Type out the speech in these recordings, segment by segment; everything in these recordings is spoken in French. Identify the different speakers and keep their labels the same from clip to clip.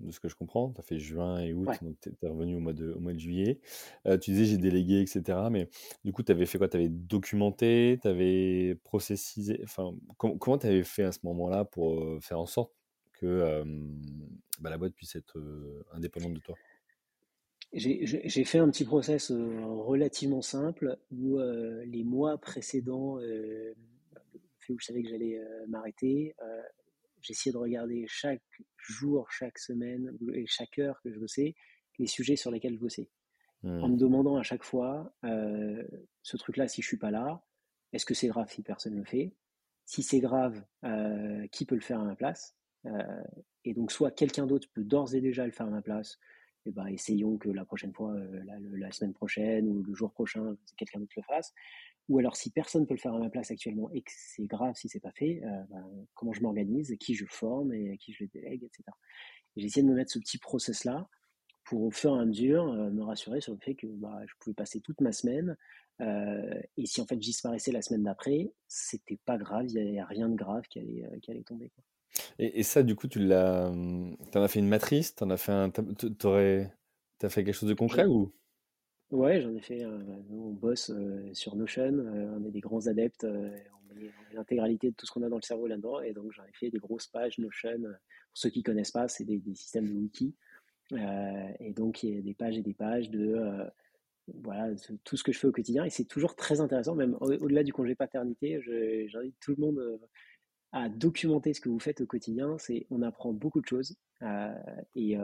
Speaker 1: de ce que je comprends. Tu as fait juin et août, donc tu es, revenu au mois de, au mois de juillet. Euh, tu disais j'ai délégué, etc. Mais du coup, tu avais fait quoi? Tu avais documenté, tu avais processisé. Enfin, comment tu avais fait à ce moment-là pour euh, faire en sorte que bah, la boîte puisse être indépendante de toi?
Speaker 2: J'ai fait un petit process relativement simple où les mois précédents, où je savais que j'allais m'arrêter, j'essayais de regarder chaque jour, chaque semaine et chaque heure que je bossais, les sujets sur lesquels je bossais. En me mmh. demandant à chaque fois, euh, ce truc-là, si je suis pas là, est-ce que c'est grave si personne ne le fait? Si c'est grave, euh, qui peut le faire à ma place? Euh, Et donc, soit quelqu'un d'autre peut d'ores et déjà le faire à ma place, et eh ben, essayons que la prochaine fois, la, la, semaine prochaine ou le jour prochain, quelqu'un d'autre le fasse. Ou alors, si personne ne peut le faire à ma place actuellement et que c'est grave si c'est pas fait, euh, ben, comment je m'organise, qui je forme et à qui je le délègue, etc. J'ai essayé de me mettre ce petit process-là pour, au fur et à mesure, euh, me rassurer sur le fait que bah, je pouvais passer toute ma semaine. Euh, et si en fait je disparaissais la semaine d'après, c'était pas grave, il n'y a rien de grave qui allait, qui allait tomber. Quoi.
Speaker 1: Et, et, ça, du coup, tu l'as, hum, en as fait une matrice, tu en as fait un, t'aurais, as fait quelque chose de concret ou?
Speaker 2: Ouais, j'en ai fait. on bosse sur Notion. on est des grands adeptes. on met, l'intégralité de tout ce qu'on a dans le cerveau là-dedans. Et donc, j'en ai fait des grosses pages Notion. Pour ceux qui ne connaissent pas, c'est des, systèmes de wiki. et donc, il y a des pages et des pages de voilà, tout ce que je fais au quotidien. Et c'est toujours très intéressant, même au-delà du congé paternité. J'invite tout le monde à documenter ce que vous faites au quotidien. On apprend beaucoup de choses. et,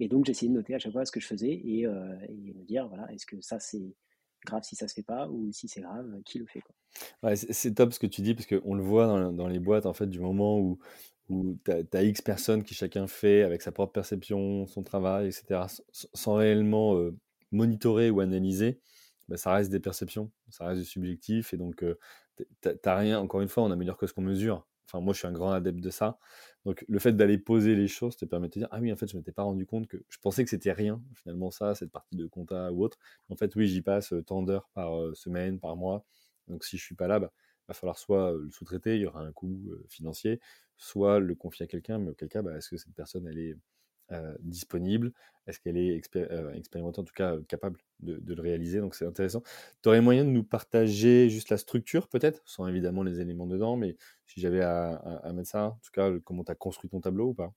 Speaker 2: et donc, essayé de noter à chaque fois ce que je faisais et, euh, me dire, voilà, est-ce que ça, c'est grave si ça se fait pas ou si c'est grave, qui le fait quoi.
Speaker 1: C'est top ce que tu dis parce qu'on le voit dans, dans, les boîtes, en fait, du moment où, où tu as, X personnes qui chacun fait avec sa propre perception, son travail, etc., sans réellement euh, monitorer ou analyser, bah, ça reste des perceptions, ça reste du subjectif et donc euh, tu n'as rien, encore une fois, on améliore que ce qu'on mesure. Moi, je suis un grand adepte de ça. Donc, le fait d'aller poser les choses te permet de te dire Ah oui, en fait, je ne m'étais pas rendu compte que je pensais que c'était rien, finalement, ça, cette partie de compta ou autre. En fait, oui, j'y passe euh, tant d'heures par euh, semaine, par mois. Donc, si je ne suis pas là, bah, va falloir soit euh, le sous-traiter, il y aura un coût financier, soit le confier à quelqu'un. Mais auquel cas, bah, est-ce que cette personne, elle est euh, disponible? Est-ce qu'elle est, euh, expérimentée, en tout cas euh, capable de, le réaliser? Donc c'est intéressant. Tu aurais moyen de nous partager juste la structure, peut-être, sans évidemment les éléments dedans, mais si j'avais à, à, mettre ça, en tout cas, comment tu as construit ton tableau ou pas?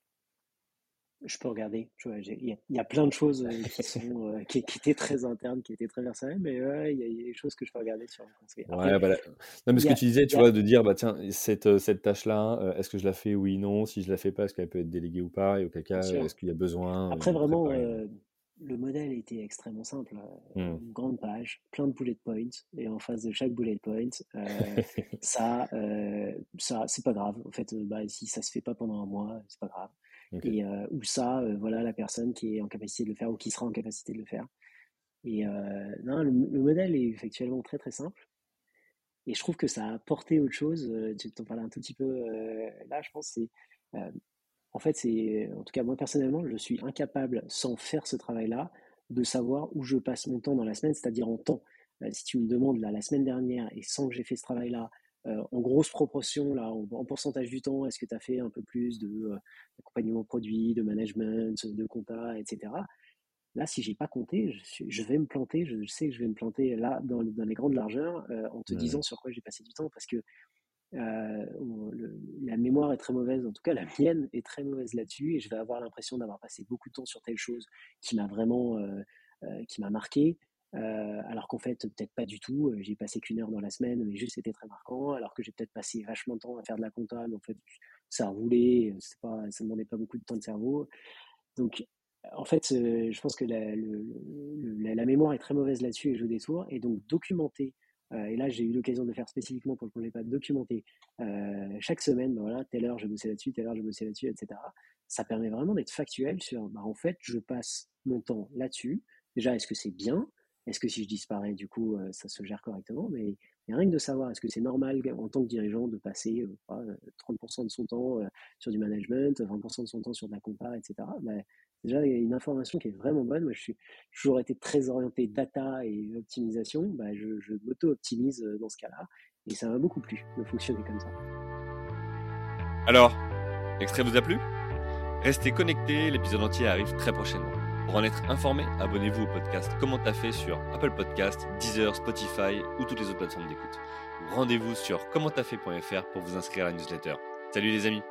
Speaker 2: Je peux regarder. Il y, a plein de choses euh, qui, sont, euh, qui, étaient très internes, qui étaient très personnelles, mais il y, a des choses que je peux regarder sur
Speaker 1: ouais, bah, Non, mais ce que tu disais, tu vois, de dire, bah, tiens, cette, euh, cette tâche-là, est-ce que je la fais Oui, non. Si je la fais pas, est-ce qu'elle peut être déléguée ou pas Et auquel cas, est-ce qu'il y a besoin
Speaker 2: Après, vraiment, le modèle était extrêmement simple. Mmh. Une grande page, plein de bullet points, et en face de chaque bullet point, ça, ça c'est pas grave. En fait, bah, si ça se fait pas pendant un mois, c'est pas grave. Et, euh, ou ça, euh, voilà la personne qui est en capacité de le faire ou qui sera en capacité de le faire. Et euh, non, le, modèle est effectivement très très simple. Et je trouve que ça a apporté autre chose. Tu t'en parlais un tout petit peu là, je pense. C'est, en fait, c'est, en tout cas, moi personnellement, je suis incapable, sans faire ce travail-là, de savoir où je passe mon temps dans la semaine, c'est-à-dire en temps. si tu me demandes là, la semaine dernière, et sans que j'ai fait ce travail-là, euh, en grosse proportion, là, en, pourcentage du temps, est-ce que tu as fait un peu plus de euh, d'accompagnement produit, de management, de compta, etc. Là, si j'ai pas compté, je, vais me planter. Je, sais que je vais me planter là dans, les grandes largeurs euh, en te disant sur quoi j'ai passé du temps parce que la mémoire est très mauvaise, en tout cas la mienne est très mauvaise là-dessus et je vais avoir l'impression d'avoir passé beaucoup de temps sur telle chose qui m'a vraiment qui m'a marqué alors qu'en fait, peut-être pas du tout. J'ai passé qu'une heure dans la semaine, mais juste c'était très marquant. Alors que j'ai peut-être passé vachement de temps à faire de la compta, mais en fait, ça roulait, pas, ça demandait pas beaucoup de temps de cerveau. Donc, en fait, je pense que la, mémoire est très mauvaise là-dessus et joue des tours. Et donc, documenter, et là, j'ai eu l'occasion de faire spécifiquement pour le congé pas documenter chaque semaine, ben voilà, telle heure je bossais là-dessus, telle heure je bossais là-dessus, etc. Ça permet vraiment d'être factuel sur, bah, en fait, je passe mon temps là-dessus. Déjà, est-ce que c'est bien? Est-ce que si je disparais, du coup, ça se gère correctement? Mais, rien que de savoir, est-ce que c'est normal en tant que dirigeant de passer 30% de son temps sur du management, 20% de son temps sur de la compta, etc. Ben, déjà, il y a une information qui est vraiment bonne. Moi, je suis toujours été très orienté data et optimisation. Ben, je, je m'auto-optimise dans ce cas-là. Et ça m'a beaucoup plu de fonctionner comme ça.
Speaker 1: Alors, l'extrait vous a plu? Restez connectés, l'épisode entier arrive très prochainement. Pour en être informé, abonnez-vous au podcast Comment t'as fait sur Apple Podcast, Deezer, Spotify ou toutes les autres plateformes d'écoute. Rendez-vous sur commenttafait.fr pour vous inscrire à la newsletter. Salut les amis